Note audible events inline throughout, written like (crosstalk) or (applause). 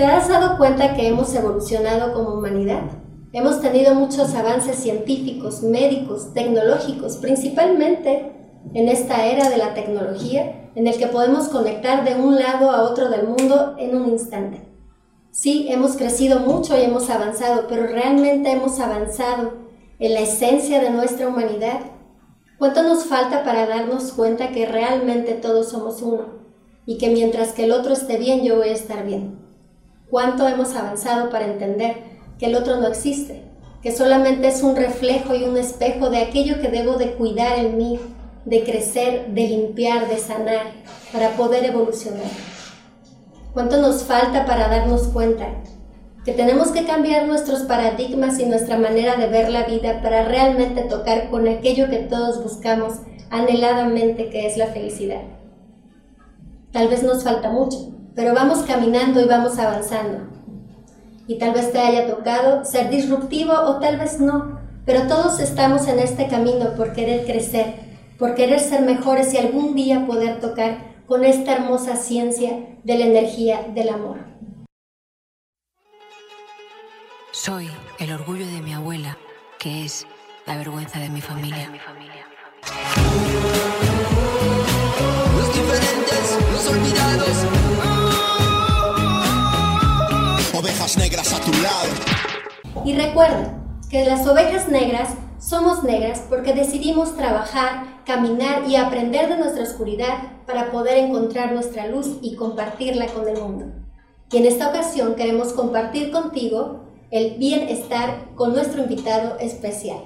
¿Te has dado cuenta que hemos evolucionado como humanidad? Hemos tenido muchos avances científicos, médicos, tecnológicos, principalmente en esta era de la tecnología, en el que podemos conectar de un lado a otro del mundo en un instante. Sí, hemos crecido mucho y hemos avanzado, pero realmente hemos avanzado en la esencia de nuestra humanidad. ¿Cuánto nos falta para darnos cuenta que realmente todos somos uno y que mientras que el otro esté bien, yo voy a estar bien? ¿Cuánto hemos avanzado para entender que el otro no existe, que solamente es un reflejo y un espejo de aquello que debo de cuidar en mí, de crecer, de limpiar, de sanar, para poder evolucionar. ¿Cuánto nos falta para darnos cuenta que tenemos que cambiar nuestros paradigmas y nuestra manera de ver la vida para realmente tocar con aquello que todos buscamos anheladamente, que es la felicidad? Tal vez nos falta mucho, pero vamos caminando y vamos avanzando y tal vez te haya tocado ser disruptivo o tal vez no, pero todos estamos en este camino por querer crecer, por querer ser mejores y algún día poder tocar con esta hermosa ciencia de la energía del amor. Soy el orgullo de mi abuela, que es la vergüenza de mi familia. Y recuerda que las ovejas negras somos negras porque decidimos trabajar, caminar y aprender de nuestra oscuridad para poder encontrar nuestra luz y compartirla con el mundo. Y en esta ocasión queremos compartir contigo el bienestar con nuestro invitado especial.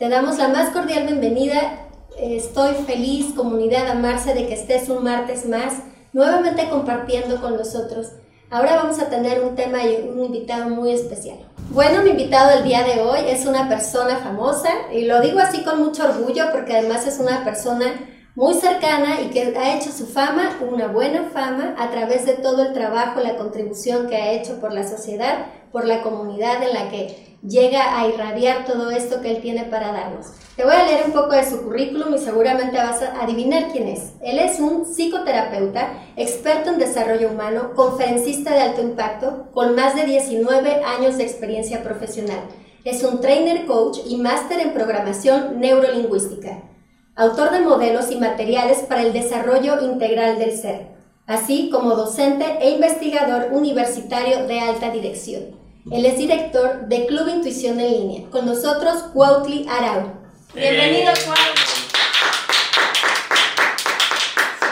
Te damos la más cordial bienvenida. Estoy feliz, comunidad Amarse, de que estés un martes más nuevamente compartiendo con nosotros Ahora vamos a tener un tema y un invitado muy especial. Bueno, mi invitado el día de hoy es una persona famosa y lo digo así con mucho orgullo porque además es una persona muy cercana y que ha hecho su fama, una buena fama, a través de todo el trabajo, la contribución que ha hecho por la sociedad, por la comunidad en la que llega a irradiar todo esto que él tiene para darnos. Te voy a leer un poco de su currículum y seguramente vas a adivinar quién es. Él es un psicoterapeuta, experto en desarrollo humano, conferencista de alto impacto, con más de 19 años de experiencia profesional. Es un trainer coach y máster en programación neurolingüística autor de modelos y materiales para el desarrollo integral del ser, así como docente e investigador universitario de alta dirección. Él es director de Club Intuición en Línea. Con nosotros, Cuautli Arau. Bienvenido, Cuautli.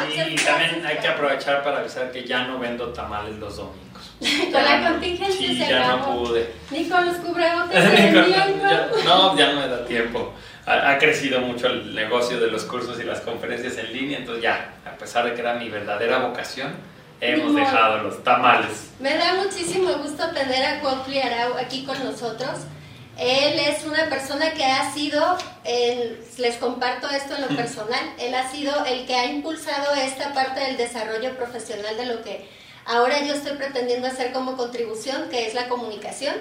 Sí, y también hay que aprovechar para avisar que ya no vendo tamales los domingos. (laughs) con la contingencia sí, se ya acabó. no pude. Ni con los cubrebocas (laughs) no, ya no me da tiempo. Ha, ha crecido mucho el negocio de los cursos y las conferencias en línea, entonces ya, a pesar de que era mi verdadera vocación, hemos dejado los tamales. Me da muchísimo gusto tener a Cuautli Arau aquí con nosotros. Él es una persona que ha sido, el- les comparto esto en lo personal, él ha sido el que ha impulsado esta parte del desarrollo profesional de lo que ahora yo estoy pretendiendo hacer como contribución, que es la comunicación.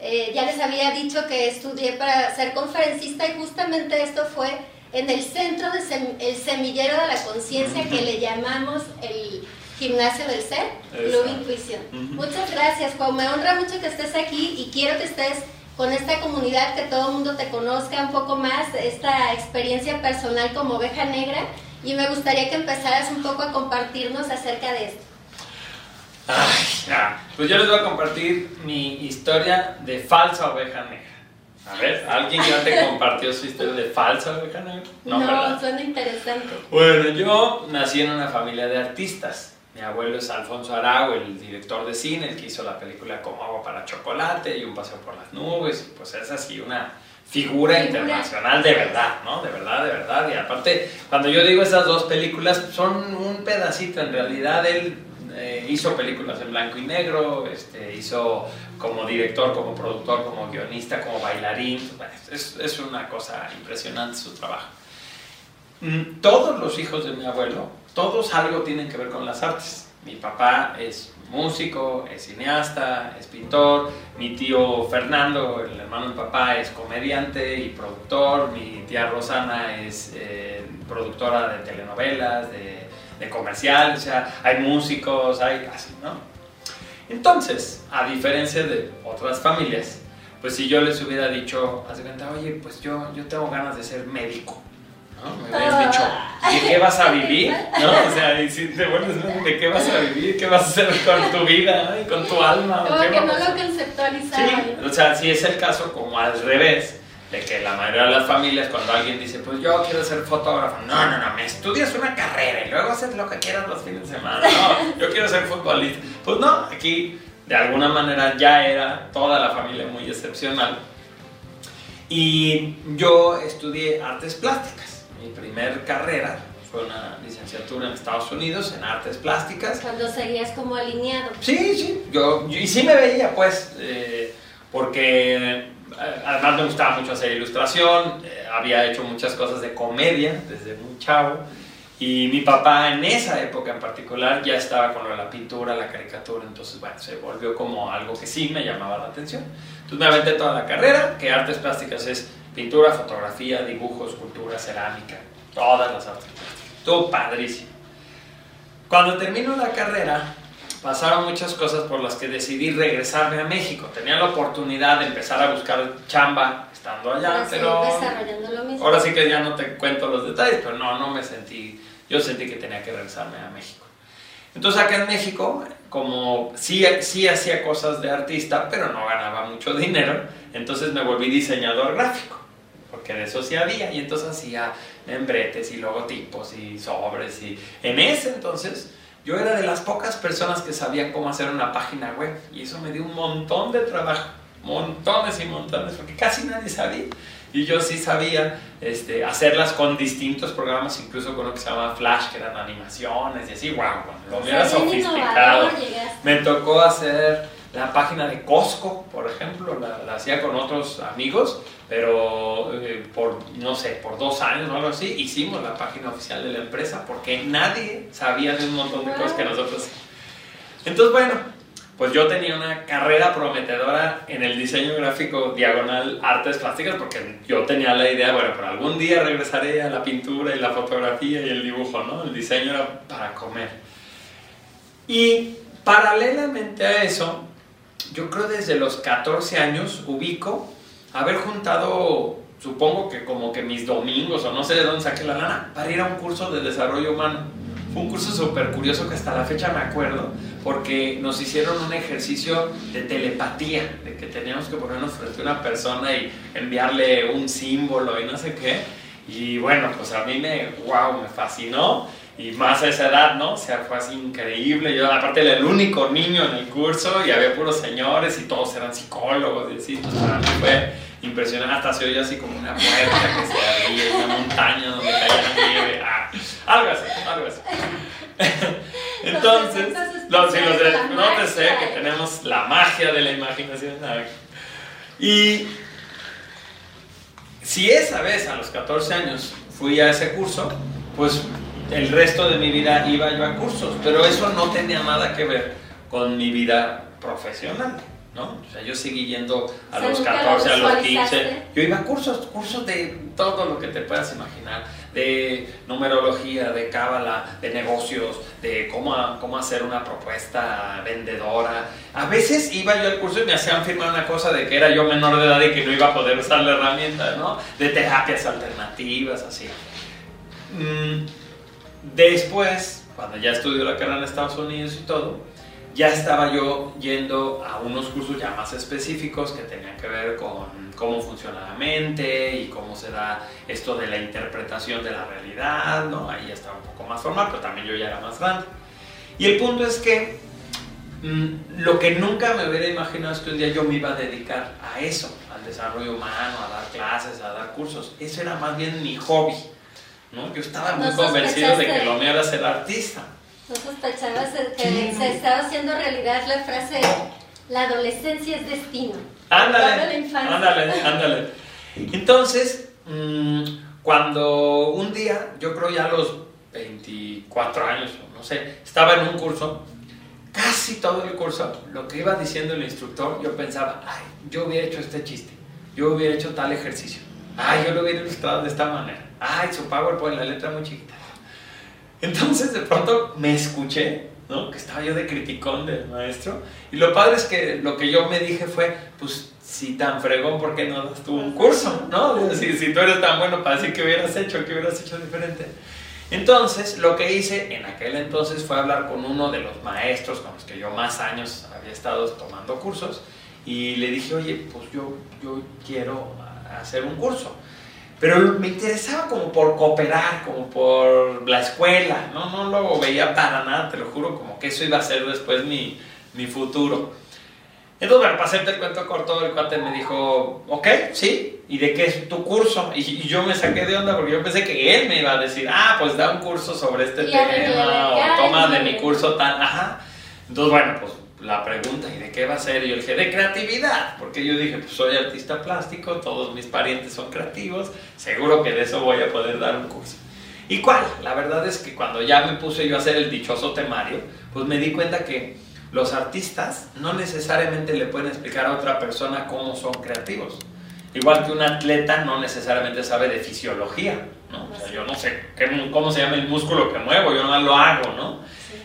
Eh, ya les había dicho que estudié para ser conferencista y justamente esto fue en el centro del el semillero de la conciencia que le llamamos el gimnasio del ser, Club. Intuición. Muchas gracias, Juan. Me honra mucho que estés aquí y quiero que estés con esta comunidad, que todo el mundo te conozca un poco más, esta experiencia personal como oveja negra. Y me gustaría que empezaras un poco a compartirnos acerca de esto. Ay. Pues yo les voy a compartir mi historia de falsa oveja negra. A ver, ¿alguien ya te compartió su historia de falsa oveja negra? ¿verdad? suena interesante. Bueno, yo nací en una familia de artistas. Mi abuelo es Alfonso Arau, el director de cine, el que hizo la película Como agua para chocolate y Un paseo por las nubes. Y pues es así una figura Figura. internacional de verdad, ¿no? De verdad, de verdad. Y aparte, cuando yo digo esas dos películas, son un pedacito. En realidad, él eh, hizo películas en blanco y negro, este, hizo como director, como productor, como guionista, como bailarín. Es, es una cosa impresionante su trabajo. Mm, Todos los hijos de mi abuelo, todos algo tienen que ver con las artes. Mi papá es músico, es cineasta, es pintor. Mi tío Fernando, el hermano de papá, es comediante y productor. Mi tía Rosana es eh, productora de telenovelas, de, de comerciales. O sea, hay músicos, hay así, ¿no? Entonces, a diferencia de otras familias, pues si yo les hubiera dicho, haz de cuenta, oye, pues yo, yo tengo ganas de ser médico, ¿no? Me hubieras dicho, ¿de qué vas a vivir? ¿No? O sea, y si te vuelves médico, ¿de qué vas a vivir? ¿Qué vas a hacer con tu vida? ¿no? ¿Y con tu alma? ¿O Como que no lo conceptualizaba. Sí, o sea, si es el caso como al revés, de que la mayoría de las familias cuando alguien dice, pues yo quiero ser fotógrafo, no, no, no, me estudias una carrera y luego haces lo que quieras los fines de semana, no, yo quiero ser futbolista. Pues no, aquí de alguna manera ya era toda la familia muy excepcional. Y yo estudié artes plásticas. Mi primer carrera fue una licenciatura en Estados Unidos en artes plásticas. Cuando seguías como alineado. Sí, sí, yo, yo- y sí me veía, pues, eh, porque eh, además me gustaba mucho hacer ilustración, eh, había hecho muchas cosas de comedia desde muy chavo, y mi papá en esa época en particular ya estaba con lo de la pintura, la caricatura, entonces, bueno, se volvió como algo que sí me llamaba la atención. Entonces me aventé toda la carrera, que artes plásticas es pintura, fotografía, dibujo, escultura, cerámica, todas las artes. Todo padrísimo. Cuando termino la carrera, pasaron muchas cosas por las que decidí regresarme a México. Tenía la oportunidad de empezar a buscar chamba estando allá, pero desarrollando lo mismo. ahora sí que ya no te cuento los detalles, pero no, no me sentí, yo sentí que tenía que regresarme a México. Entonces acá en México, como sí, sí hacía cosas de artista, pero no ganaba mucho dinero, entonces me volví diseñador gráfico, porque de eso sí había, y entonces hacía membretes y logotipos y sobres, y en ese entonces yo era de las pocas personas que sabían cómo hacer una página web, y eso me dio un montón de trabajo, montones y montones, porque casi nadie sabía. Y yo sí sabía este, hacerlas con distintos programas, incluso con lo que se llama Flash, que eran animaciones y así, wow, lo O sea, era sofisticado. Me tocó hacer la página de Costco, por ejemplo, la, la hacía con otros amigos, pero eh, por, no sé, por dos años o algo así, hicimos la página oficial de la empresa porque nadie sabía de un montón de cosas que nosotros. Entonces, bueno, pues yo tenía una carrera prometedora en el diseño gráfico diagonal artes plásticas porque yo tenía la idea, bueno, pero algún día regresaré a la pintura y la fotografía y el dibujo, ¿no? El diseño era para comer. Y paralelamente a eso, yo creo desde los 14 años ubico haber juntado, supongo que como que mis domingos o no sé de dónde saqué la lana, para ir a un curso de desarrollo humano. Fue un curso súper curioso que hasta la fecha me acuerdo, porque nos hicieron un ejercicio de telepatía, de que teníamos que ponernos frente a una persona y enviarle un símbolo y no sé qué. Y bueno, pues a mí me, wow, me fascinó. Y más a esa edad, ¿no? O sea, fue así increíble. Yo, aparte, era el único niño en el curso y había puros señores y todos eran psicólogos y así. Entonces, para mí fue impresionante. Hasta se oía así como una puerta que se abría, una montaña donde caía la nieve. Ah, algo así, algo así. (laughs) Entonces, los, sí, los de- sé que tenemos la magia de la imaginación. Y si esa vez a los 14 años fui a ese curso, pues el resto de mi vida iba yo a cursos, pero eso no tenía nada que ver con mi vida profesional, ¿no? O sea, yo seguí yendo a los ¿nunca lo 14, a los 15, visualizaste? yo iba a cursos, cursos de todo lo que te puedas imaginar, de numerología, de cábala, de negocios, de cómo, cómo hacer una propuesta vendedora. A veces iba yo al curso y me hacían firmar una cosa de que era yo menor de edad y que no iba a poder usar la herramienta, ¿no? De terapias alternativas, así. Mm, Después, cuando ya estudió la carrera en Estados Unidos y todo, ya estaba yo yendo a unos cursos ya más específicos que tenían que ver con cómo funciona la mente y cómo se da esto de la interpretación de la realidad, ¿no? Ahí ya estaba un poco más formal, pero también yo ya era más grande. Y el punto es que mm, lo que nunca me hubiera imaginado es que un día yo me iba a dedicar a eso, al desarrollo humano, a dar clases, a dar cursos. Eso era más bien mi hobby, ¿no? Yo estaba muy No convencido de que lo mío era ser artista. ¿No sospechabas que Sí. se estaba haciendo realidad la frase la adolescencia es destino? Ándale, ándale, ándale. Entonces, mm, cuando un día, yo creo ya a los 24 años, o no sé, estaba en un curso, casi todo el curso, lo que iba diciendo el instructor, yo pensaba, ay, yo hubiera hecho este chiste, yo hubiera hecho tal ejercicio, ay, yo lo hubiera ilustrado de esta manera, ay, su PowerPoint, la letra muy chiquita. Entonces de pronto me escuché ¿no? Que estaba yo de criticón del maestro. Y lo padre es que lo que yo me dije fue, pues si tan fregón, ¿por qué no das tú un curso? ¿no? Si, si tú eres tan bueno para decir que hubieras hecho, que hubieras hecho diferente. Entonces, lo que hice en aquel entonces fue hablar con uno de los maestros con los que yo más años había estado tomando cursos y le dije, oye, pues yo, yo quiero hacer un curso. Pero me interesaba como por cooperar, como por la escuela, no, no lo veía para nada, te lo juro, como que eso iba a ser después mi, mi futuro. Entonces, bueno, para hacerte el cuento corto, el cuate me dijo, ok, sí, ¿y de qué es tu curso? Y, yo me saqué de onda porque yo pensé que él me iba a decir, ah, pues da un curso sobre este tema, o toma de mi curso tal, ajá. Entonces, bueno, pues la pregunta, ¿y de qué va a ser? Y yo dije, de creatividad, porque yo dije, pues soy artista plástico, todos mis parientes son creativos, seguro que de eso voy a poder dar un curso. ¿Y cuál? La verdad es que cuando ya me puse yo a hacer el dichoso temario, pues me di cuenta que los artistas no necesariamente le pueden explicar a otra persona cómo son creativos. Igual que un atleta no necesariamente sabe de fisiología, ¿no? O sea, yo no sé cómo se llama el músculo que muevo, yo no lo hago, ¿no?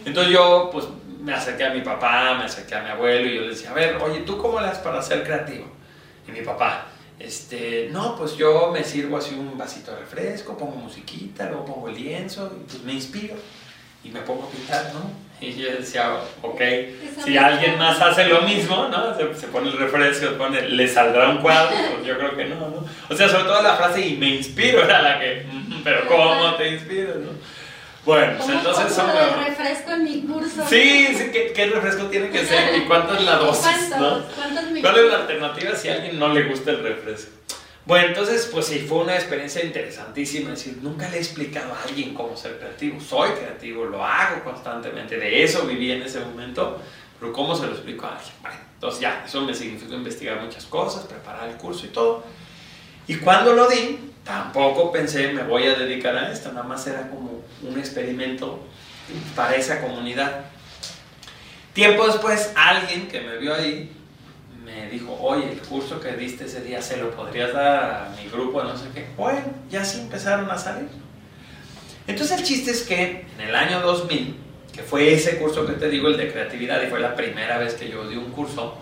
Entonces yo, pues, me acerqué a mi papá, me acerqué a mi abuelo y yo le decía, a ver, oye, ¿tú cómo le das para ser creativo? Y mi papá, este, no, pues yo me sirvo así un vasito de refresco, pongo musiquita, luego pongo el lienzo y pues me inspiro y me pongo a pintar, ¿no? Y yo decía, ok, si alguien más hace lo mismo, ¿no? Se, pone el refresco, pone, le saldrá un cuadro, pues yo creo que no, ¿no? O sea, sobre todo la frase y me inspiro era la que, pero ¿cómo te inspiras, no? Bueno, pues entonces son... de refresco en mi curso? Sí, sí, ¿qué, ¿qué, refresco tiene que ser y cuánto es la dosis, ¿no? ¿Cuál es la alternativa si a alguien no le gusta el refresco? Bueno, entonces, pues sí, fue una experiencia interesantísima. Es decir, nunca le he explicado a alguien cómo ser creativo. Soy creativo, lo hago constantemente. De eso viví en ese momento. Pero ¿cómo se lo explico a alguien? Bueno, entonces ya, eso me significó investigar muchas cosas, preparar el curso y todo. Y cuando lo di, tampoco pensé me voy a dedicar a esto. Nada más era como un experimento para esa comunidad. Tiempo después, alguien que me vio ahí me dijo, oye, el curso que diste ese día se lo podrías dar a mi grupo, no sé qué. Bueno, ya sí empezaron a salir. Entonces el chiste es que en el año 2000, que fue ese curso que te digo, el de creatividad, y fue la primera vez que yo di un curso,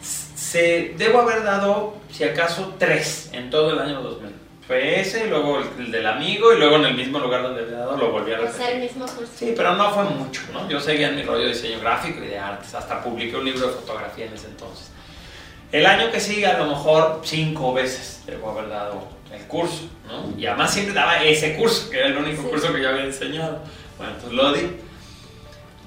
se, debo haber dado, si acaso, tres en todo el año 2000. Fue ese, luego el, del amigo, y luego en el mismo lugar donde había dado lo volví a repetir. O sea, el mismo curso. Sí, pero no fue mucho, ¿no? Yo seguía en mi rollo de diseño gráfico y de artes, hasta publiqué un libro de fotografía en ese entonces. El año que sigue, a lo mejor cinco veces debo haber dado el curso, ¿no? Y además siempre daba ese curso, que era el único curso que yo había enseñado. Bueno, entonces lo di.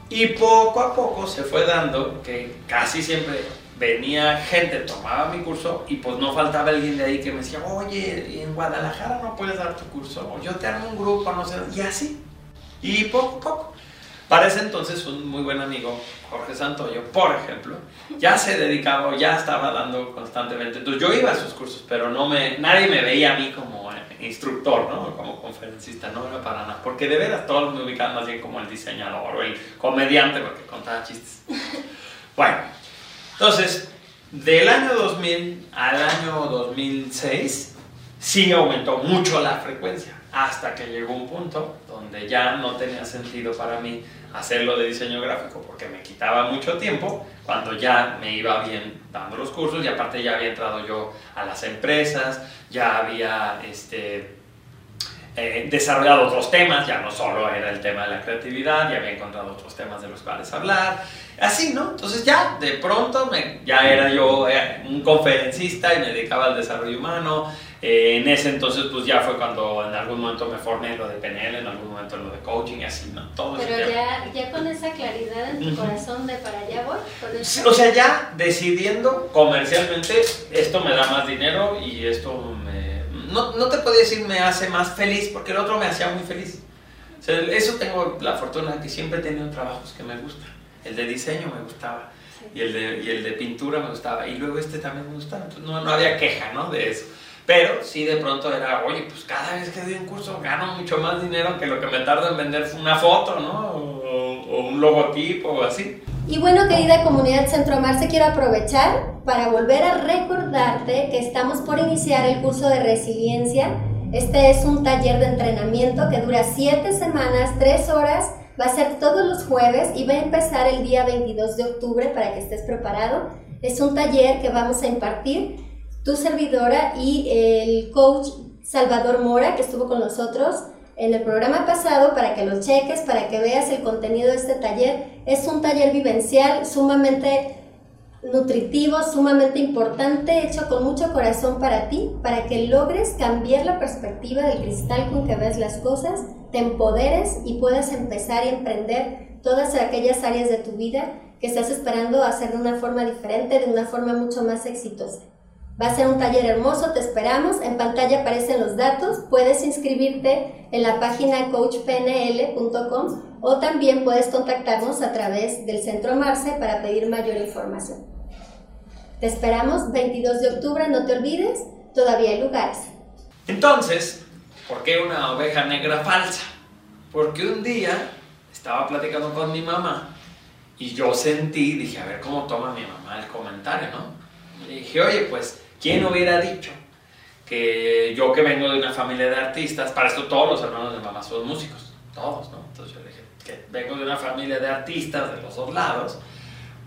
Y poco a poco se fue dando que casi siempre venía gente, tomaba mi curso y pues no faltaba alguien de ahí que me decía, oye, en Guadalajara no puedes dar tu curso, o yo te armo un grupo, no sé, y así. Y poco a poco. Para ese entonces un muy buen amigo, Jorge Santoyo, por ejemplo, ya se dedicaba, ya estaba dando constantemente. Entonces yo iba a sus cursos, pero no me, nadie me veía a mí como instructor, ¿no? Como conferencista, no era para nada. Porque de veras todos me ubicaban más bien como el diseñador o el comediante, porque contaba chistes. Bueno, entonces, del año 2000 al año 2006, sí aumentó mucho la frecuencia, hasta que llegó un punto donde ya no tenía sentido para mí hacerlo de diseño gráfico porque me quitaba mucho tiempo cuando ya me iba bien dando los cursos y aparte ya había entrado yo a las empresas, ya había este, eh, desarrollado otros temas, ya no solo era el tema de la creatividad, ya había encontrado otros temas de los cuales hablar, así, ¿no? Entonces ya de pronto me, ya era yo eh, un conferencista y me dedicaba al desarrollo humano, eh, en ese entonces, pues ya fue cuando en algún momento me formé en lo de PNL, en algún momento en lo de coaching y así, ¿no? Todo Pero ya, ya con esa claridad en tu corazón de para allá voy. o sea, ya decidiendo comercialmente, esto me da más dinero y esto. No, no te podía decir me hace más feliz, porque el otro me hacía muy feliz. O sea, eso tengo la fortuna de que siempre he tenido trabajos que me gustan. El de diseño me gustaba. Y, el de, y el de pintura me gustaba. Y luego este también me gustaba. Entonces no, no había queja, ¿no? De eso. Pero sí de pronto era, oye, pues cada vez que doy un curso gano mucho más dinero que lo que me tarda en vender una foto, ¿no? O, un logotipo o así. Y bueno, querida comunidad Centro Amarse, quiero aprovechar para volver a recordarte que estamos por iniciar el curso de resiliencia. Este es un taller de entrenamiento que dura siete semanas, tres horas, Va a ser todos los jueves y va a empezar el día 22 de octubre para que estés preparado. Es un taller que vamos a impartir tu servidora y el coach Salvador Mora, que estuvo con nosotros en el programa pasado, para que lo cheques, para que veas el contenido de este taller. Es un taller vivencial sumamente nutritivo, sumamente importante, hecho con mucho corazón para ti, para que logres cambiar la perspectiva del cristal con que ves las cosas, te empoderes y puedas empezar y emprender todas aquellas áreas de tu vida que estás esperando hacer de una forma diferente, de una forma mucho más exitosa. Va a ser un taller hermoso, te esperamos. En pantalla aparecen los datos. Puedes inscribirte en la página coachpnl.com o también puedes contactarnos a través del Centro Marce para pedir mayor información. Te esperamos 22 de octubre, no te olvides, todavía hay lugares. Entonces, ¿por qué una oveja negra falsa? Porque un día estaba platicando con mi mamá y yo sentí, dije, a ver cómo toma mi mamá el comentario, ¿no? Le dije, oye, pues, ¿quién hubiera dicho que yo que vengo de una familia de artistas, para esto todos los hermanos de mamá son músicos, todos, ¿no? Entonces yo dije, que vengo de una familia de artistas de los dos lados,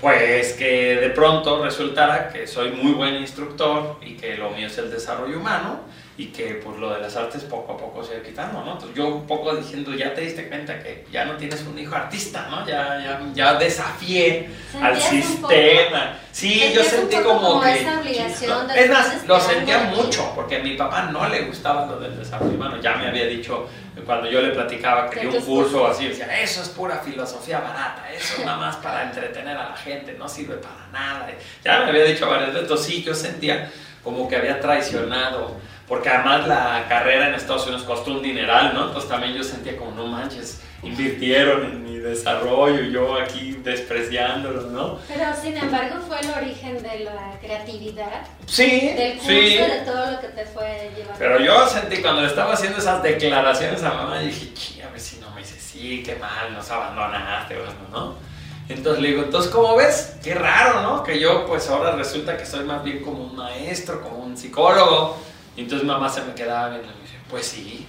pues que de pronto resultara que soy muy buen instructor y que lo mío es el desarrollo humano y que pues lo de las artes poco a poco se va quitando, ¿no? Entonces yo un poco diciendo, ya te diste cuenta que ya no tienes un hijo artista, ¿no? Ya, ya, ya desafié al sistema. Sí, yo sentí como, que... Esa obligación es más, lo sentía mucho, porque a mi papá no le gustaba lo del desarrollo humano. Ya me había dicho, cuando yo le platicaba que dio un curso así, decía, eso es pura filosofía barata, eso nada más para entretener a la gente, no sirve para nada. Ya me había dicho varias veces, sí, yo sentía como que había traicionado porque además la carrera en Estados Unidos costó un dineral, ¿no? Entonces también yo sentía como, no manches, invirtieron en mi desarrollo, yo aquí despreciándolo, ¿no? Pero sin embargo fue el origen de la creatividad. Sí, del curso, sí. de todo lo que te fue llevando. Pero yo sentí cuando le estaba haciendo esas declaraciones a mamá, dije, "Chi, a ver si no me dice, sí, qué mal, nos abandonaste, bueno, ¿no? Entonces le digo, entonces, ¿cómo ves? Qué raro, ¿no? Que yo, pues ahora resulta que soy más bien como un maestro, como un psicólogo. Y entonces mamá se me quedaba viendo y me dice, pues sí.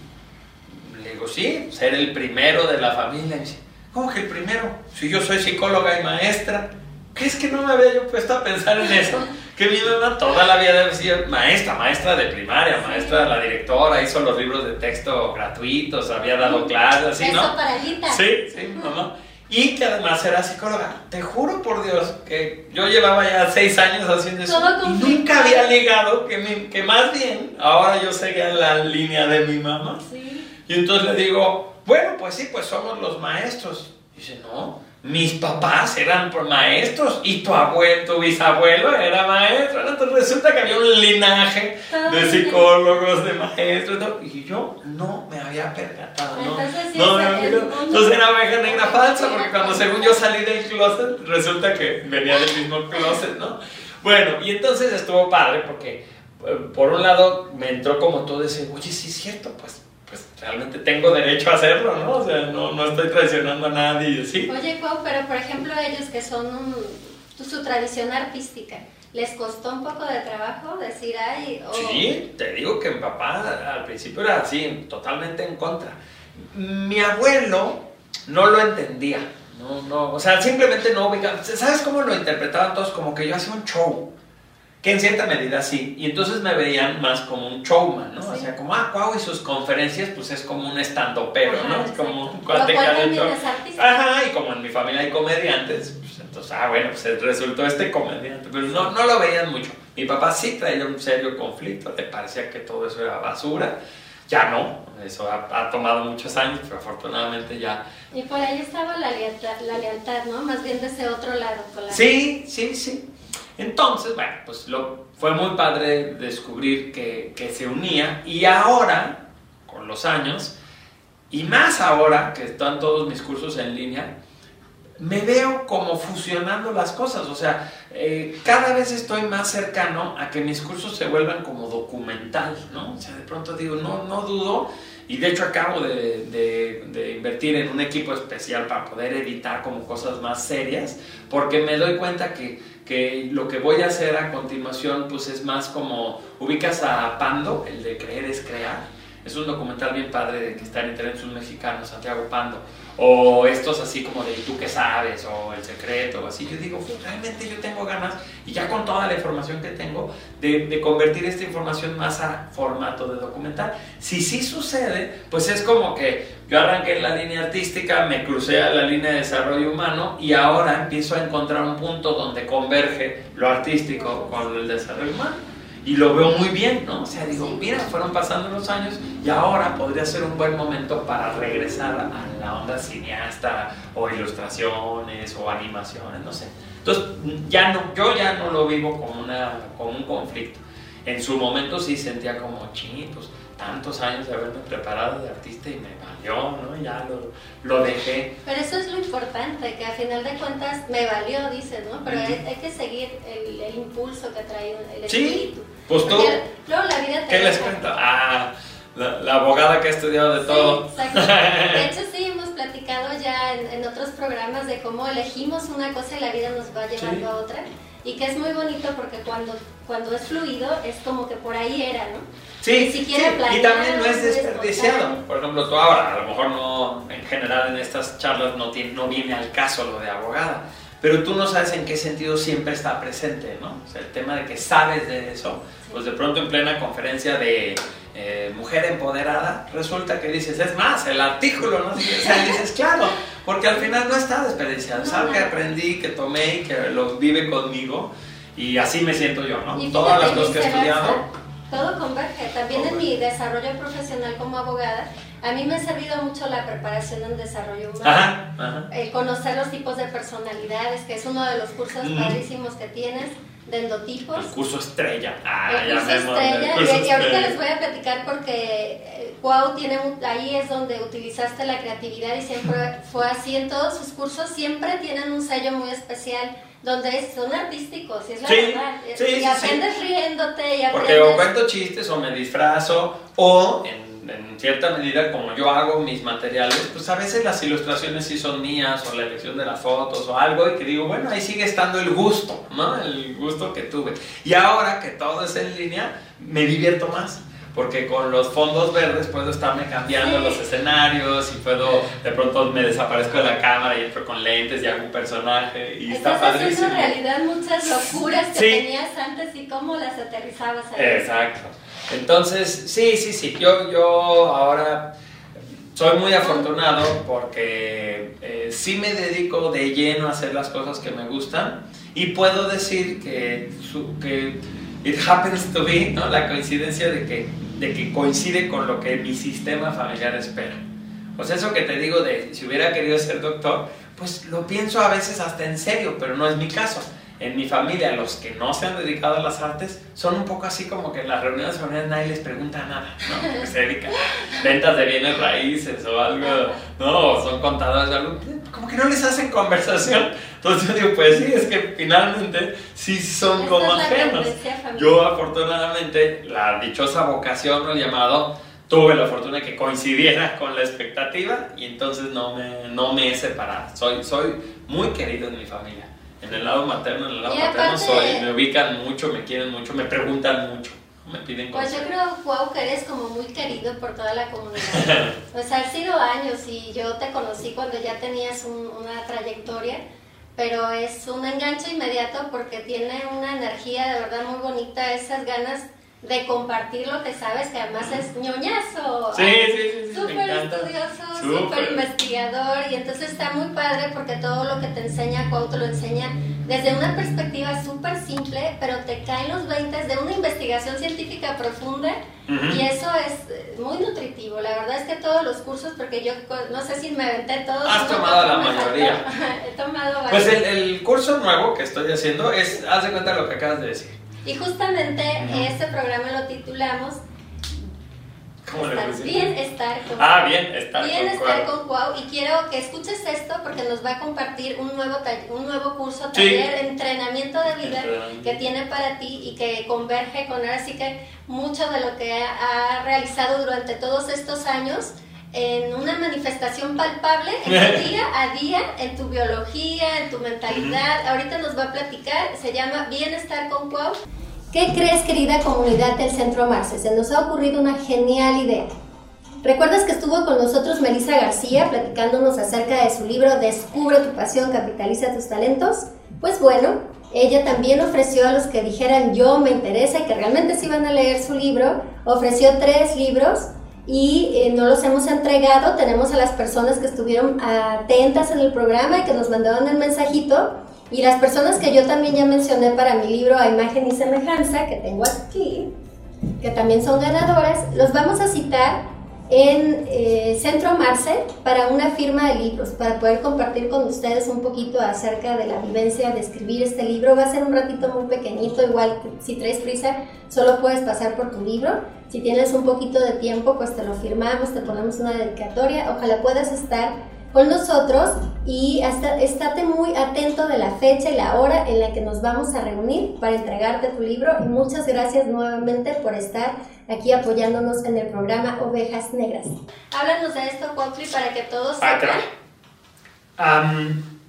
Le digo, sí, ser el primero de la familia. Y me dice, ¿cómo que el primero? Si yo soy psicóloga y maestra. ¿Qué es que no me había yo puesto a pensar en eso? Que mi mamá toda la vida debe ser maestra, maestra de primaria, maestra de la directora, hizo los libros de texto gratuitos, había dado clases, Eso ¿no? para Lita. Sí, sí, mamá. Y que además era psicóloga. Te juro por Dios que yo llevaba ya seis años haciendo eso. Y nunca había ligado que, mi- que más bien ahora yo seguía la línea de mi mamá. Sí. Y entonces le digo, bueno, pues sí, pues somos los maestros. Dice, no, mis papás eran maestros y tu abuelo, tu bisabuelo era maestro. Entonces resulta que había un linaje de psicólogos, de maestros. ¿no? Y yo no me había percatado. ¿no? Entonces sí, no percatado. mundo- Entonces era oveja negra falsa, porque cuando según yo salí del closet, resulta que venía del mismo closet, ¿no? Bueno, y entonces estuvo padre porque, eh, por un lado, me entró como todo ese, oye, sí es cierto, pues, pues realmente tengo derecho a hacerlo, ¿no? O sea, no, no estoy traicionando a nadie, ¿sí? Oye, pero por ejemplo ellos que son un- su tradición artística, ¿les costó un poco de trabajo decir, ay, o... Sí, te digo que mi papá al principio era así, totalmente en contra. Mi abuelo no lo entendía, no, no, o sea, simplemente no ubicaba. ¿Sabes cómo lo interpretaban todos? Como que yo hacía un show, que en cierta medida sí, y entonces me veían más como un showman, ¿no? O Sí. sea, como, ah, Cuau y sus conferencias, pues es como un estandopero, ¿no? Es como un cuate. Ajá, y como en mi familia hay comediantes, pues entonces, ah, bueno, pues resultó este comediante. Pero no, no lo veían mucho. Mi papá sí traía un serio conflicto, le parecía que todo eso era basura. Ya no, eso ha, ha tomado muchos años, pero afortunadamente ya. Y por ahí estaba la lealtad, la lealtad, ¿no? Más bien de ese otro lado. Con la... Sí, sí, sí. Entonces, bueno, pues lo, fue muy padre descubrir que, que se unía y ahora, con los años, y más ahora que están todos mis cursos en línea, me veo como fusionando las cosas. O sea, eh, cada vez estoy más cercano a que mis cursos se vuelvan como documental, ¿no? O sea, de pronto digo, no, no dudo. Y de hecho acabo de, de- de invertir en un equipo especial para poder editar como cosas más serias, porque me doy cuenta que, que lo que voy a hacer a continuación pues es más como, ubicas a Pando, el de Creer es Crear, es un documental bien padre que está en internet, es mexicano, Santiago Pando. O estos así como de ¿y tú qué sabes? o el secreto o así. Yo digo, realmente yo tengo ganas y ya con toda la información que tengo de, de, convertir esta información más a formato de documental. Si sí sucede, pues es como que yo arranqué en la línea artística, me crucé a la línea de desarrollo humano y ahora empiezo a encontrar un punto donde converge lo artístico con el desarrollo humano y lo veo muy bien, ¿no? O sea, digo, mira, fueron pasando los años y ahora podría ser un buen momento para regresar a la onda cineasta o ilustraciones o animaciones, no sé. Entonces, ya no, yo ya no lo vivo como, una, como un conflicto. En su momento sí sentía como, ching, tantos años de haberme preparado de artista y me valió, ¿no? Ya lo, lo dejé. Pero eso es lo importante, que a final de cuentas me valió, dices, ¿no? Pero hay, hay, que seguir el, el, impulso que trae el espíritu. Sí, pues tú, luego la vida te ¿qué les cuento? Ah, la, la, abogada que ha estudiado de todo. Exacto. (laughs) De hecho, sí, hemos platicado ya en, en, otros programas de cómo elegimos una cosa y la vida nos va llevando sí. a otra. Y que es muy bonito porque cuando, cuando es fluido es como que por ahí era, ¿no? Sí, sí. y también no es desperdiciado. Por ejemplo, tú ahora, a lo mejor no, en general en estas charlas no, tiene, no viene al caso lo de abogada, pero tú no sabes en qué sentido siempre está presente, ¿no? O sea, el tema de que sabes de eso, pues de pronto en plena conferencia de eh, mujer empoderada, resulta que dices, es más, el artículo, ¿no? O sea, dices, claro, porque al final no está desperdiciado, es algo que aprendí, que tomé y que lo vive conmigo, y así me siento yo, ¿no? Todas las cosas que he estudiado todo converge. También en mi desarrollo profesional como abogada, a mí me ha servido mucho la preparación en desarrollo humano. Ajá, ajá. El conocer los tipos de personalidades, que es uno de los cursos mm. padrísimos que tienes, de endotipos. El curso estrella. Ah, el curso estrella. El curso y, y, ahorita estrella. les voy a platicar porque Wow tiene un, ahí es donde utilizaste la creatividad y siempre fue así en todos sus cursos, siempre tienen un sello muy especial donde son artísticos, y es la sí, verdad. Sí, y aprendes sí. riéndote y aprendes... Porque o cuento chistes o me disfrazo o en, en, cierta medida como yo hago mis materiales, pues a veces las ilustraciones sí son mías o la elección de las fotos o algo y que digo, bueno, ahí sigue estando el gusto, ¿no? El gusto que tuve. Y ahora que todo es en línea, me divierto más porque con los fondos verdes puedo estarme cambiando sí. los escenarios y puedo, de pronto me desaparezco de la cámara y entro con lentes y hago un personaje y Estás está padrísimo. haciendo realidad muchas locuras que sí. tenías antes y cómo las aterrizabas ahí. Exacto. Entonces, sí, sí, sí, yo, yo ahora soy muy afortunado porque eh, sí me dedico de lleno a hacer las cosas que me gustan y puedo decir que, su, que it happens to be, ¿no? La coincidencia de que, de que coincide con lo que mi sistema familiar espera. O sea, eso que te digo de si hubiera querido ser doctor, pues lo pienso a veces hasta en serio, pero no es mi caso. En mi familia, los que no se han dedicado a las artes son un poco así como que en las reuniones familiares nadie les pregunta nada, ¿no? (laughs) Que se dedican a ventas de bienes raíces o algo, no, son contadores de algo, como que no les hacen conversación. Entonces yo digo, pues sí, es que finalmente sí son como ajenos. Yo afortunadamente, la dichosa vocación o el llamado, tuve la fortuna de que coincidiera con la expectativa y entonces no me, no me he separado. Soy, soy muy querido en mi familia. En el lado materno, en el lado Y paterno aparte- soy, me ubican mucho, me quieren mucho, me preguntan mucho, me piden Pues yo cosas. creo, Cuau, que eres como muy querido por toda la comunidad. (laughs) Pues han sido años y yo te conocí cuando ya tenías un- una trayectoria, pero es un enganche inmediato porque tiene una energía de verdad muy bonita, esas ganas de compartir lo que sabes, que además es ñoñazo. Sí, sí, sí, Súper estudioso, Súper. investigador y entonces está muy padre porque todo lo que te enseña Cuau te lo enseña desde una perspectiva súper simple, pero te caen los 20 de una investigación científica profunda y eso es eh, muy nutritivo. La verdad es que todos los cursos, porque yo no sé si me aventé todos. Has tomado la (laughs) mayoría. He tomado varios. Pues el, el curso nuevo que estoy haciendo es, haz de cuenta lo que acabas de decir. Y justamente este programa lo titulamos ¿Cómo le Estar- con Ah, bien, estar con Bienestar Cuau. con Cuau. Y quiero que escuches esto porque nos va a compartir un nuevo, un nuevo curso, Sí. taller, entrenamiento de vida Entrenamiento. que tiene para ti y que converge con ahora sí que mucho de lo que ha, ha realizado durante todos estos años en una manifestación palpable en tu (laughs) día a día, en tu biología, en tu mentalidad. Ahorita nos va a platicar, se llama Bienestar con Cuau. ¿Qué crees, querida comunidad del Centro Marce? Se nos ha ocurrido una genial idea. ¿Recuerdas que estuvo con nosotros Melissa García platicándonos acerca de su libro Descubre tu pasión, capitaliza tus talentos? Pues bueno, ella también ofreció a los que dijeran yo me interesa y que realmente se iban a leer su libro, ofreció tres libros y eh, no los hemos entregado. Tenemos a las personas que estuvieron atentas en el programa y que nos mandaron el mensajito. Y las personas que yo también ya mencioné para mi libro A Imagen y Semejanza, que tengo aquí, que también son ganadoras, los vamos a citar en eh, Centro Marce para una firma de libros, para poder compartir con ustedes un poquito acerca de la vivencia de escribir este libro. Va a ser un ratito muy pequeñito, igual si traes prisa, solo puedes pasar por tu libro. Si tienes un poquito de tiempo, pues te lo firmamos, te ponemos una dedicatoria. Ojalá puedas estar con nosotros y hasta, estate muy atento de la fecha y la hora en la que nos vamos a reunir para entregarte tu libro y muchas gracias nuevamente por estar aquí apoyándonos en el programa Ovejas Negras. Háblanos de esto, Cuautli, para que todos sepan.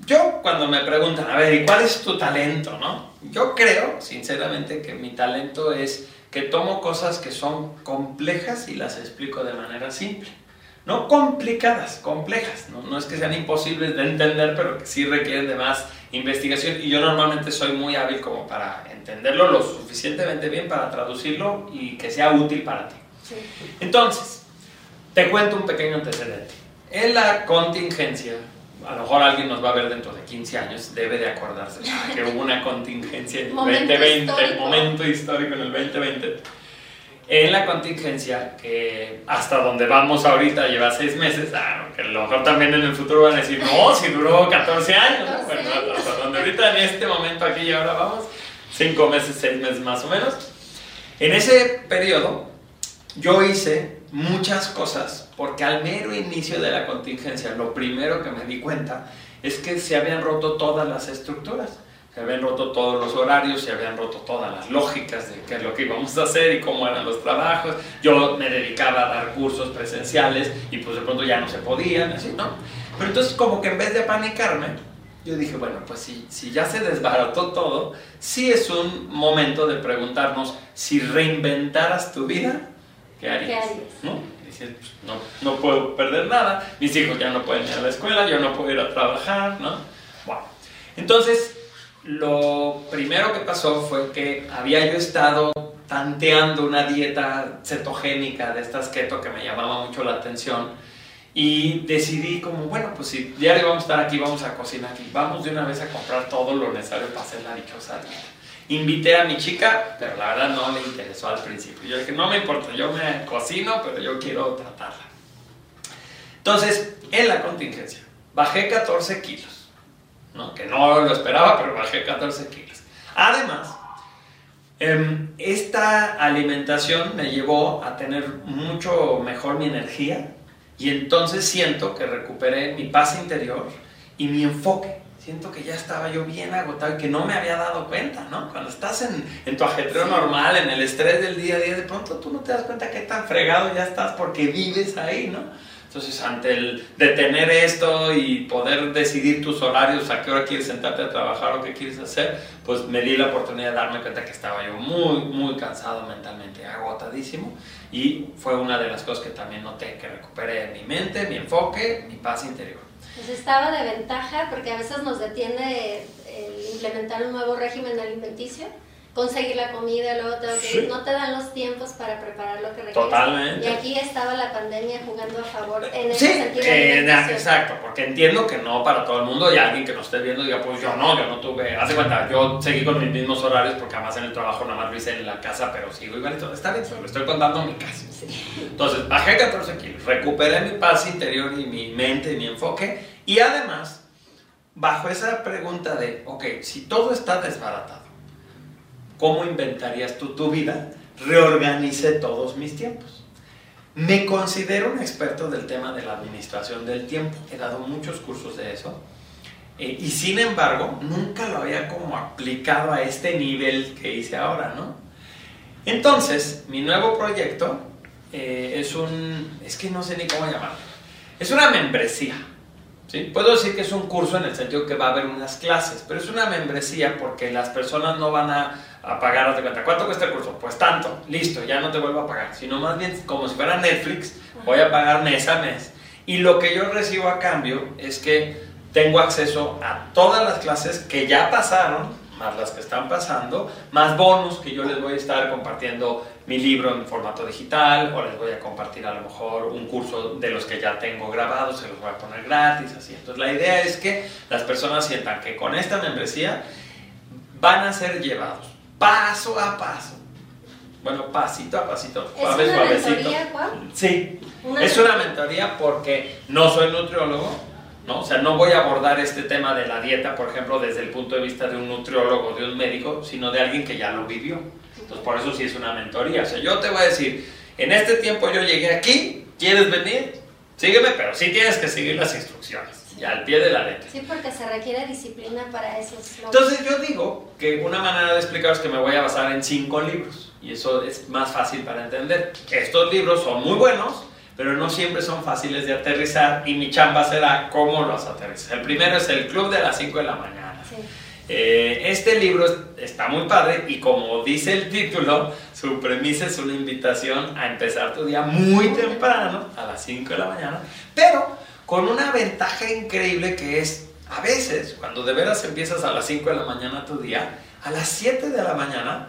yo cuando me preguntan, a ver, ¿y cuál es tu talento, no? Yo creo, sinceramente, que mi talento es que tomo cosas que son complejas y las explico de manera simple no complicadas, complejas, ¿no? no es que sean imposibles de entender, pero que sí requieren de más investigación y yo normalmente soy muy hábil como para entenderlo lo suficientemente bien para traducirlo y que sea útil para ti. Entonces, te cuento un pequeño antecedente. En la contingencia, a lo mejor alguien nos va a ver dentro de 15 años, debe de acordarse que hubo una contingencia en el (laughs) 2020, momento histórico en el 2020 en la contingencia, que hasta donde vamos ahorita lleva seis meses, ah, que a lo mejor también en el futuro van a decir, no, si duró 14 años, bueno, hasta donde ahorita en este momento aquí y ahora vamos, cinco meses, seis meses más o menos. En ese periodo yo hice muchas cosas, porque al mero inicio de la contingencia, lo primero que me di cuenta es que se habían roto todas las estructuras se habían roto todos los horarios, se habían roto todas las lógicas de qué es lo que íbamos a hacer y cómo eran los trabajos. Yo me dedicaba a dar cursos presenciales y pues de pronto ya no se podían, así, ¿no? Pero entonces como que en vez de apanicarme, yo dije, bueno, pues si, si ya se desbarató todo, sí es un momento de preguntarnos si reinventaras tu vida, ¿qué harías? ¿No? Dices, pues, no, no puedo perder nada, mis hijos ya no pueden ir a la escuela, yo no puedo ir a trabajar, ¿no? Bueno, entonces lo primero que pasó fue que había yo estado tanteando una dieta cetogénica de estas keto que me llamaba mucho la atención y decidí como, bueno, pues si diario vamos a estar aquí, vamos a cocinar aquí, vamos de una vez a comprar todo lo necesario para hacer la dichosa dieta. Invité a mi chica, pero la verdad no le interesó al principio. Yo dije, no me importa, yo me cocino, pero yo quiero tratarla. Entonces, en la contingencia, bajé 14 kilos que no lo esperaba, pero bajé 14 kilos. Además, em, esta alimentación me llevó a tener mucho mejor mi energía y entonces siento que recuperé mi paz interior y mi enfoque. Siento que ya estaba yo bien agotado y que no me había dado cuenta, ¿no? Cuando estás en, en tu ajetreo normal, en el estrés del día a día, de pronto tú no te das cuenta qué tan fregado ya estás porque vives ahí, ¿no? Entonces, ante el detener esto y poder decidir tus horarios, a qué hora quieres sentarte a trabajar o qué quieres hacer, pues me di la oportunidad de darme cuenta que estaba yo muy, muy cansado mentalmente, agotadísimo. Y fue una de las cosas que también noté, que recuperé mi mente, mi enfoque, mi paz interior. Pues estaba de ventaja porque a veces nos detiene el implementar un nuevo régimen alimenticio conseguir la comida, luego tengo que no te dan los tiempos para preparar lo que requieres. Totalmente. Y aquí estaba la pandemia jugando a favor en ese sentido. Eh, exacto, porque entiendo que no para todo el mundo y alguien que nos esté viendo diga, pues yo no, yo no tuve, hace cuenta, yo seguí con mis mismos horarios porque además en el trabajo nada más lo hice en la casa, pero sigo igual, entonces está bien, lo estoy contando mi casa. Entonces, bajé 14 kilos, recuperé mi paz interior y mi mente y mi enfoque y además, bajo esa pregunta de, ok, si todo está desbaratado, ¿Cómo inventarías tú tu vida? Reorganicé todos mis tiempos. Me considero un experto del tema de la administración del tiempo. He dado muchos cursos de eso. Eh, y sin embargo, nunca lo había como aplicado a este nivel que hice ahora, ¿no? Entonces, mi nuevo proyecto eh, es un... es que no sé ni cómo llamarlo. Es una membresía. ¿sí? Puedo decir que es un curso en el sentido que va a haber unas clases, pero es una membresía porque las personas no van a a pagar, haz de cuenta, ¿cuánto cuesta el curso? Pues tanto, listo, ya no te vuelvo a pagar, sino más bien como si fuera Netflix, voy a pagar mes a mes. Y lo que yo recibo a cambio es que tengo acceso a todas las clases que ya pasaron, más las que están pasando, más bonus que yo les voy a estar compartiendo mi libro en formato digital o les voy a compartir a lo mejor un curso de los que ya tengo grabados, se los voy a poner gratis, así. Entonces la idea es que las personas sientan que con esta membresía van a ser llevados paso a paso. Bueno, pasito a pasito, ¿Es una mentoría, Juan? Sí, Una es una mentoría porque no soy nutriólogo, ¿no? O sea, no voy a abordar este tema de la dieta, por ejemplo, desde el punto de vista de un nutriólogo, de un médico, sino de alguien que ya lo vivió. Entonces, por eso sí es una mentoría. O sea, yo te voy a decir, en este tiempo yo llegué aquí, ¿quieres venir? Sígueme, pero sí tienes que seguir las instrucciones, ya al pie de la letra. Sí, porque se requiere disciplina para esos logros. Entonces yo digo que una manera de explicar es que me voy a basar en cinco libros y eso es más fácil para entender. Estos libros son muy buenos, pero no siempre son fáciles de aterrizar y mi chamba será cómo los aterrizas. El primero es el Club de las 5 de la mañana. Sí. Eh, este libro es- está muy padre y como dice el título, su premisa es una invitación a empezar tu día muy temprano, a las 5 de la mañana, pero con una ventaja increíble que es, a veces, cuando de veras empiezas a las 5 de la mañana tu día, a las 7 de la mañana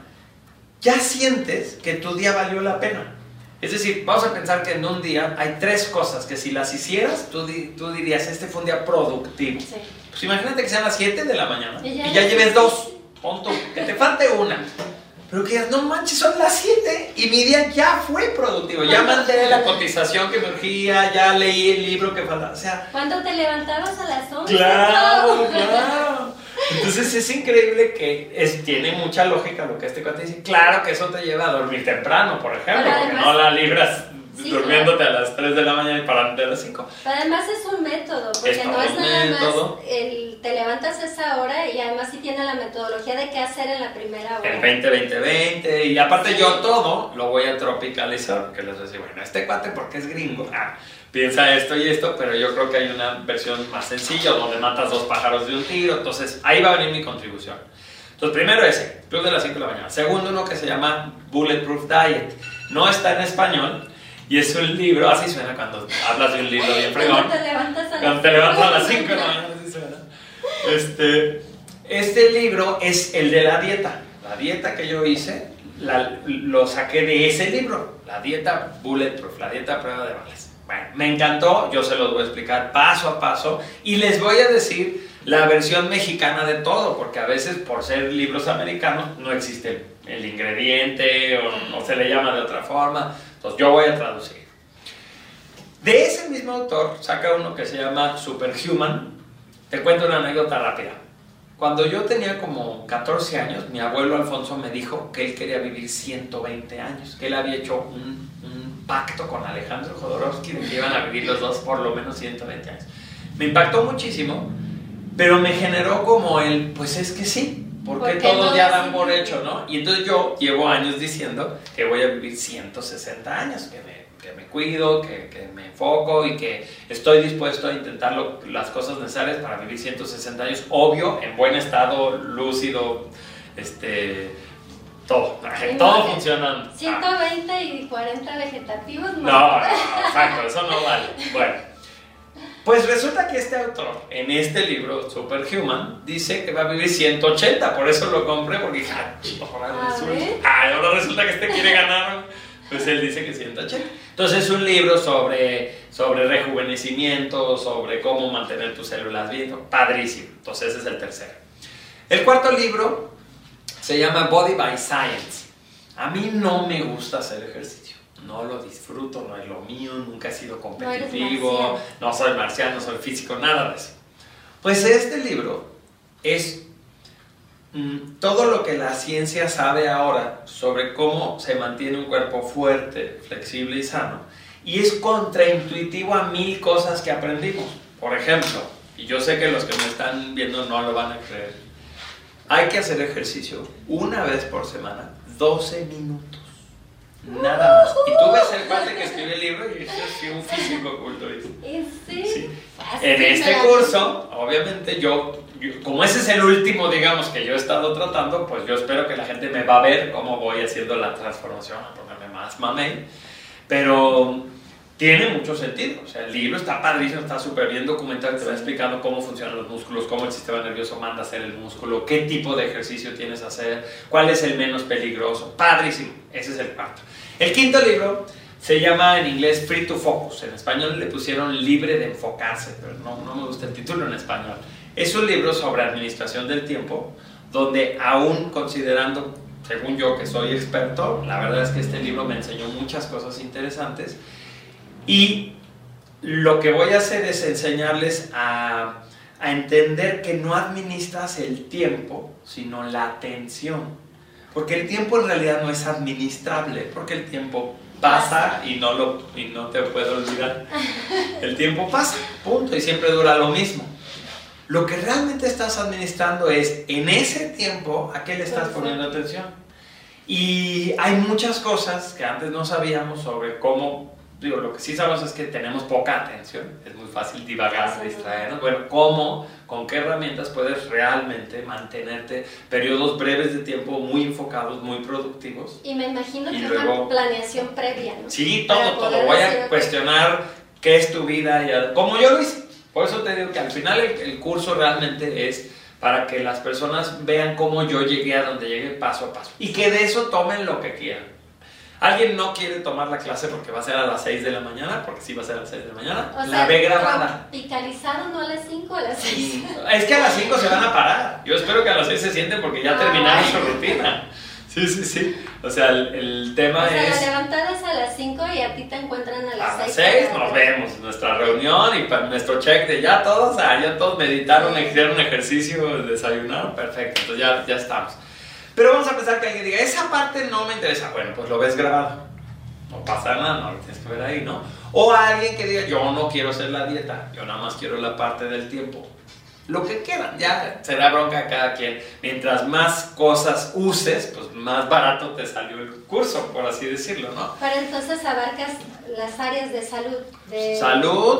ya sientes que tu día valió la pena. Es decir, vamos a pensar que en un día hay tres cosas que si las hicieras, tú, di- tú dirías, este fue un día productivo. Sí. Pues imagínate que sean las 7 de la mañana Y y ya ya, las lleves dos, pon tú, que te falte una. Pero que digas, no manches, son las 7 y mi día ya fue productivo. Ya mandé la cotización que me urgía, ya leí el libro que faltaba. O sea, ¿Cuándo te levantabas a las 11? Claro, (laughs) claro. Entonces es increíble que es, tiene mucha lógica lo que este cuate dice. Claro que eso te lleva a dormir temprano, por ejemplo, porque no la libras Sí, durmiéndote a las 3 de la mañana y parándote a las 5. Pero además es un método, porque Es no es nada método. más el te levantas a esa hora y además sí tiene la metodología de qué hacer en la primera hora. El 20-20-20 y aparte Sí. yo todo lo voy a tropicalizar, porque les voy a decir, bueno, este cuate porque es gringo, ah, piensa esto y esto, pero yo creo que hay una versión más sencilla donde matas dos pájaros de un tiro, entonces ahí va a venir mi contribución. Entonces, primero ese, Club de las 5 de la mañana. Segundo, uno que se llama Bulletproof Diet. No está en español y es un libro, así suena cuando hablas de un libro bien fregón. ¿Cuándo te levantas a las Cuando te levantas a las 5 de la mañana, así suena. Este, este libro es el de la dieta. La dieta que yo hice, la- lo saqué de ese libro. La dieta Bulletproof, la dieta prueba de balas. Bueno, me encantó, yo se los voy a explicar paso a paso y les voy a decir la versión mexicana de todo, porque a veces por ser libros americanos no existe el ingrediente o, o se le llama de otra forma. Entonces yo voy a traducir. De ese mismo autor saca uno que se llama Superhuman. Te cuento una anécdota rápida. Cuando yo tenía como 14 años, mi abuelo Alfonso me dijo que él quería vivir 120 años, que él había hecho un, un pacto con Alejandro Jodorowsky de que iban a vivir los dos por lo menos 120 años. Me impactó muchísimo, pero me generó como el, pues es que sí, porque ¿Por qué todos ya dan por hecho, ¿no? Y entonces yo llevo años diciendo que voy a vivir 160 años, que me, que me cuido, que, que me enfoco y que estoy dispuesto a intentar lo- las cosas necesarias para vivir 160 años, obvio, en buen estado, lúcido, este, todo, Sí, (laughs) todo no, funcionando. 120 y 40 vegetativos. No, no, no, exacto, eso no vale. (laughs) Bueno, pues resulta que este autor, en este libro, Superhuman, dice que va a vivir 180, por eso lo compré, porque dije, ah, ahora resulta, ah, ahora resulta que este quiere ganar, pues él dice que 180. Entonces es un libro sobre, sobre rejuvenecimiento, sobre cómo mantener tus células bien, padrísimo. Entonces ese es el tercero. El cuarto libro se llama Body by Science. A mí no me gusta hacer ejercicio. No lo disfruto, no es lo mío, nunca he sido competitivo, no soy marcial, no soy físico, nada de eso. Pues este libro es mm, todo lo que la ciencia sabe ahora sobre cómo se mantiene un cuerpo fuerte, flexible y sano. Y es contraintuitivo a mil cosas que aprendimos. Por ejemplo, y yo sé que los que me están viendo no lo van a creer, hay que hacer ejercicio una vez por semana, 12 minutos. Nada más. Y tú ves el cuate que escribe el libro y es así un físico culturista. ¿En serio? Sí. En este curso, obviamente yo yo- como ese es el último, digamos, que yo he estado tratando, pues yo espero que la gente me va a ver cómo voy haciendo la transformación, a ponerme más mamey. Pero tiene mucho sentido. O sea, el libro está padrísimo, está súper bien documentado, te va explicando cómo funcionan los músculos, cómo el sistema nervioso manda a hacer el músculo, qué tipo de ejercicio tienes que hacer, cuál es el menos peligroso. Padrísimo. Ese es el cuarto. El quinto libro se llama en inglés Free to Focus. En español le pusieron libre de enfocarse, pero no, no me gusta el título en español. Es un libro sobre administración del tiempo, donde aún considerando, según yo que soy experto, la verdad es que este libro me enseñó muchas cosas interesantes. Y lo que voy a hacer es enseñarles a, a entender que no administras el tiempo, sino la atención. Porque el tiempo en realidad no es administrable, porque el tiempo pasa y no, lo, y no te puedo olvidar. El tiempo pasa, punto, y siempre dura lo mismo. Lo que realmente estás administrando es en ese tiempo a qué le estás poniendo atención. Y hay muchas cosas que antes no sabíamos sobre cómo, digo, lo que sí sabemos es que tenemos poca atención, es muy fácil divagar, distraernos. Bueno, ¿cómo, con qué herramientas puedes realmente mantenerte periodos breves de tiempo muy enfocados, muy productivos? Y me imagino Y que luego- una planeación previa, ¿no? Sí, todo, todo. Voy a cuestionar qué es tu vida y como yo lo hice. Por eso te digo que al final el, el curso realmente es para que las personas vean cómo yo llegué a donde llegué paso a paso y que de eso tomen lo que quieran. Alguien no quiere tomar la clase porque va a ser a las 6 de la mañana, porque sí va a ser a las 6 de la mañana, O la sea, ve grabada. Picalizado no a las 5, a las 6. Es que a las 5 se van a parar. Yo espero que a las 6 se sienten porque ya terminaron Ay. su rutina. Sí, sí, sí. O sea, el, el tema O sea, es... la levantada es a las 5 y a ti te encuentran a las A las 6. 6 nos vemos, nuestra reunión y para nuestro check de ya todos, ah, ya todos meditaron, Sí. hicieron ejercicio, desayunaron, perfecto, entonces ya, ya estamos. Pero vamos a pensar que alguien diga, esa parte no me interesa, bueno, pues lo ves grabado, no pasa nada, no lo tienes que ver ahí, ¿no? O alguien que diga, yo no quiero hacer la dieta, yo nada más quiero la parte del tiempo. Lo que quieran, ya será bronca a cada quien. Mientras más cosas uses, pues más barato te salió el curso, por así decirlo, ¿no? Pero entonces abarcas las áreas de salud, de Salud,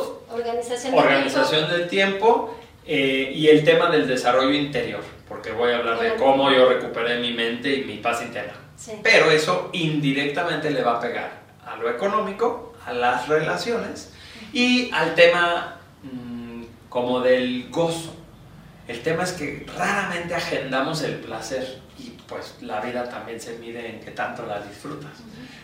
organización del tiempo eh, y el tema del desarrollo interior, porque voy a hablar de cómo yo recuperé mi mente y mi paz interna. Sí. Pero eso indirectamente le va a pegar a lo económico, a las relaciones y al tema mm, como del gozo. El tema es que raramente agendamos el placer y pues la vida también se mide en qué tanto la disfrutas.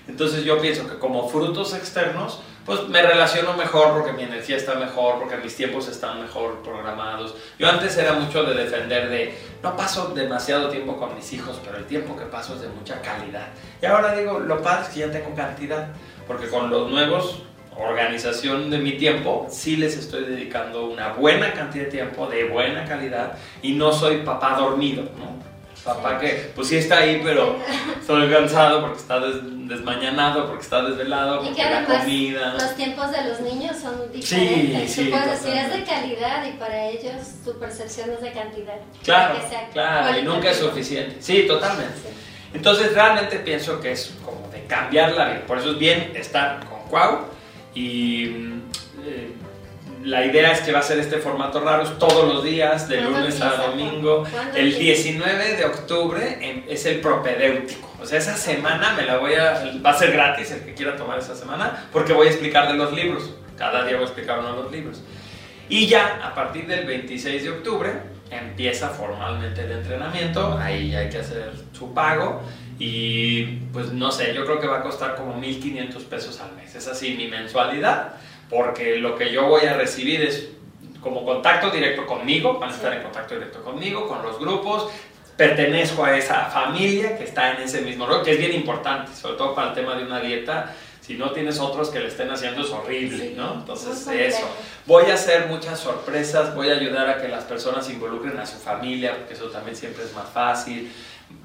Entonces yo pienso que como frutos externos, pues me relaciono mejor porque mi energía está mejor, porque mis tiempos están mejor programados. Yo antes era mucho de defender de, no paso demasiado tiempo con mis hijos, pero el tiempo que paso es de mucha calidad. Y ahora digo, lo padre es que ya tengo cantidad, porque con los nuevos organización de mi tiempo, sí les estoy dedicando una buena cantidad de tiempo, de buena calidad, y no soy papá dormido, ¿no? Papá que, pues sí está ahí, pero estoy cansado porque está des- desmañanado, porque está desvelado, Y porque que la comida... los tiempos de los niños son diferentes. sí, Tú puedes decir es de calidad y para ellos su percepción es de cantidad. Claro, Que sea claro, y nunca es suficiente. Sí, totalmente. Sí. Entonces realmente pienso que es como de cambiar la vida. Por eso es bien estar con Cuau y mm, eh, la idea es que va a ser este formato raro todos los días, de ¿Cuándo lunes a domingo. El empieza? 19 de octubre em, es el propedéutico. O sea, esa semana me la voy a... Va a ser gratis el que quiera tomar esa semana porque voy a explicar de los libros. Cada día voy a explicar uno de los libros. Y ya a partir del 26 de octubre empieza formalmente el entrenamiento, ahí ya hay que hacer su pago y pues no sé, yo creo que va a costar como 1.500 pesos al mes, es así mi mensualidad, porque lo que yo voy a recibir es como contacto directo conmigo, van a estar en contacto directo conmigo, con los grupos, pertenezco a esa familia que está en ese mismo rol, que es bien importante, sobre todo para el tema de una dieta, si no tienes otros que le estén haciendo es horrible, ¿no? Entonces eso. Voy a hacer muchas sorpresas, voy a ayudar a que las personas involucren a su familia, porque eso también siempre es más fácil.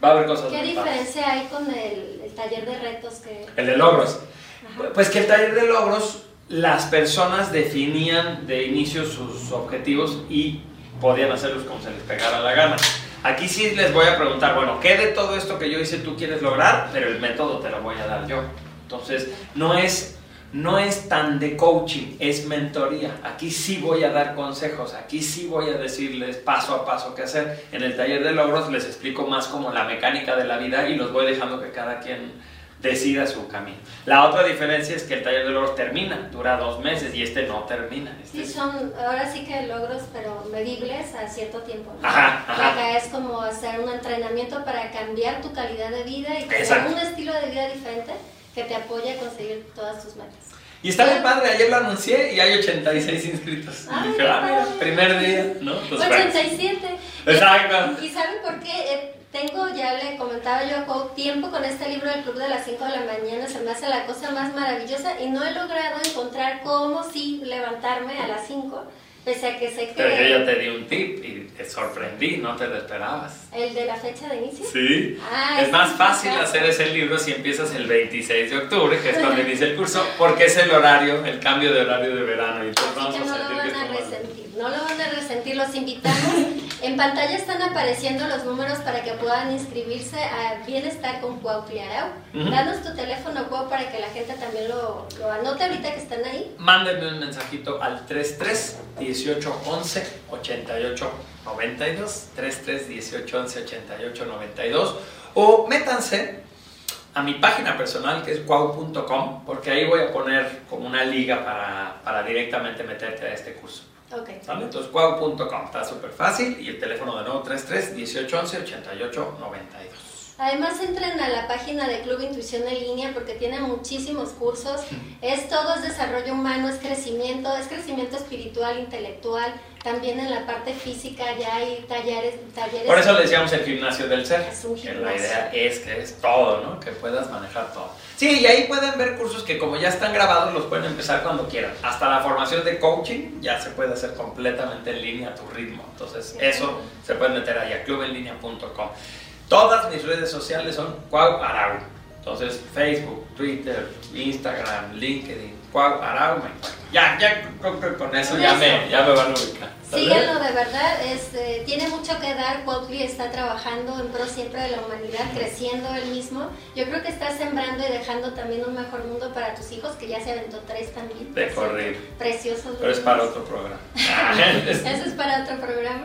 Va a haber cosas ¿Qué diferencia hay con el, el taller de retos que... El de logros. Ajá. Pues que el taller de logros, las personas definían de inicio sus objetivos y podían hacerlos como se les pegara la gana. Aquí sí les voy a preguntar, bueno, ¿qué de todo esto que yo hice tú quieres lograr? Pero el método te lo voy a dar yo. Entonces, no es no es tan de coaching, es mentoría. Aquí sí voy a dar consejos, aquí sí voy a decirles paso a paso qué hacer. En el taller de logros les explico más como la mecánica de la vida y los voy dejando que cada quien decida su camino. La otra diferencia es que el taller de logros termina, dura dos meses y este no termina. Este Sí, son ahora sí que logros, pero medibles a cierto tiempo. ¿no? Ajá, ajá. Acá es como hacer un entrenamiento para cambiar tu calidad de vida y tener Exacto. un estilo de vida diferente que te apoye a conseguir todas tus metas. Y está bien padre, ayer lo anuncié y hay 86 inscritos. Y Ay, dije, ah, mira, primer día, ¿no? Pues, bueno. 87. Exacto. ¿Y saben por qué? Tengo, ya le comentaba yo a Cuau, tiempo con este libro del Club de las 5 de la mañana, se me hace la cosa más maravillosa y no he logrado encontrar cómo sí levantarme a las 5, pese a que sé Pero yo ya que te di un tip y te sorprendí, no te lo esperabas. el de la fecha de inicio. Sí. Ah, es más fácil hacer ese libro si empiezas el 26 de octubre, que es cuando inicia el curso, porque es el horario, el cambio de horario de verano. Y entonces Así vamos que no a lo que van a resentir, no lo van a resentir, los invitamos. (laughs) En pantalla están apareciendo los números para que puedan inscribirse a Bienestar con Cuau Cliarau. Ujú. Danos tu teléfono, Cuau, para que la gente también lo, lo anote ahorita que están ahí. Mándenme un mensajito al 33 18 11 88 92 33 18 11 88 92 o métanse a mi página personal que es cuau.com porque ahí voy a poner como una liga para, para directamente meterte a este curso. Ok. ¿Sale? Entonces cuau.com está súper fácil y el teléfono de nuevo 33 18 11 88 92. Además entren a la página de Club Intuición en línea porque tiene muchísimos cursos. Es todo es desarrollo humano, es crecimiento, es crecimiento espiritual, intelectual. También en la parte física ya hay talleres, talleres. Por eso le decíamos el gimnasio del ser. Es un que la gimnasio. idea es que es todo, ¿no? Que puedas manejar todo. Sí, y ahí pueden ver cursos que como ya están grabados los pueden empezar cuando quieran. Hasta la formación de coaching ya se puede hacer completamente en línea a tu ritmo. Entonces eso se pueden meter ahí a clubenlinea.com. Todas mis redes sociales son Cuau Arau. Entonces Facebook, Twitter, Instagram, LinkedIn, Cuau Arau. Ya, ya con, con- eso Con ya eso. me, ya me van a ubicar. Síganlo de verdad, es, eh, tiene mucho que dar. Cuautli está trabajando en pro siempre de la humanidad, creciendo él mismo. Yo creo que está sembrando y dejando también un mejor mundo para tus hijos, que ya se aventó tres también. De corrido. Preciosos. Pero es para otro programa. (laughs) Eso es para otro programa.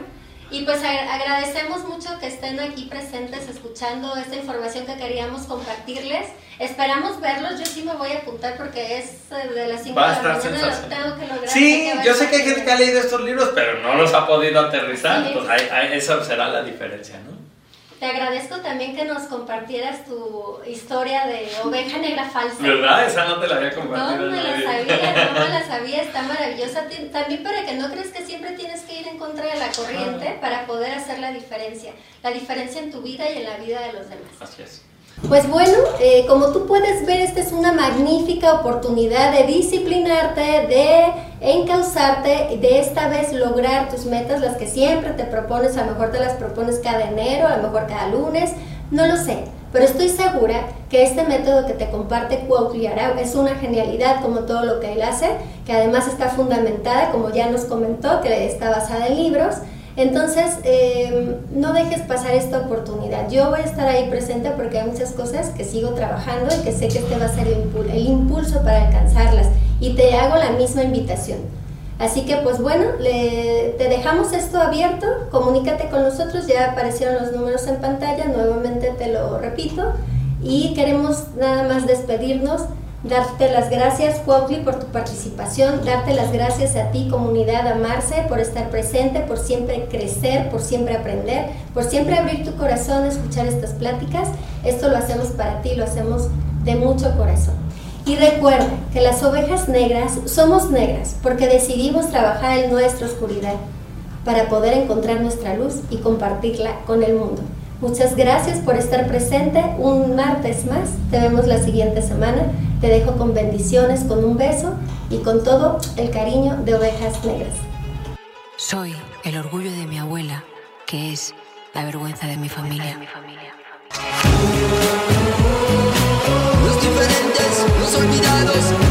Y pues agradecemos mucho que estén aquí presentes escuchando esta información que queríamos compartirles. Esperamos verlos. Yo sí me voy a apuntar porque es eh, de las 5 de la mañana. Lo tengo que lograr. Sí, a yo sé que hay gente que ha leído estos libros, pero no los ha podido aterrizar. Sí. Pues ahí- ahí- esa será la diferencia, ¿no? Te agradezco también que nos compartieras tu historia de oveja negra falsa. ¿Verdad? Esa no te la había No compartido. me la sabía, no me la (laughs) sabía, está maravillosa. También para que no crees que siempre tienes que ir en contra de la corriente para poder hacer la diferencia. La diferencia en tu vida y en la vida de los demás. Así es. Pues bueno, eh, como tú puedes ver, esta es una magnífica oportunidad de disciplinarte, de encauzarte, de esta vez lograr tus metas, las que siempre te propones, a lo mejor te las propones cada enero, a lo mejor cada lunes, no lo sé. Pero estoy segura que este método que te comparte Cuautli es una genialidad como todo lo que él hace, que además está fundamentada, como ya nos comentó, que está basada en libros. Entonces, eh, no dejes pasar esta oportunidad. Yo voy a estar ahí presente porque hay muchas cosas que sigo trabajando y que sé que este va a ser el, impul- el impulso para alcanzarlas. Y te hago la misma invitación. Así que, pues bueno, te dejamos esto abierto. Comunícate con nosotros. Ya aparecieron los números en pantalla. Nuevamente te lo repito. Y queremos nada más despedirnos darte las gracias, Cuautli, por tu participación, darte las gracias a ti, comunidad Amarse, por estar presente, por siempre crecer, por siempre aprender, por siempre abrir tu corazón escuchar estas pláticas. Esto lo hacemos para ti, lo hacemos de mucho corazón. Y recuerda que las ovejas negras somos negras porque decidimos trabajar en nuestra oscuridad para poder encontrar nuestra luz y compartirla con el mundo. Muchas gracias por estar presente un martes más. Te vemos la siguiente semana. Te dejo con bendiciones, con un beso y con todo el cariño de ovejas negras. Soy el orgullo de mi abuela, que es la vergüenza de mi familia. Los diferentes, los olvidados.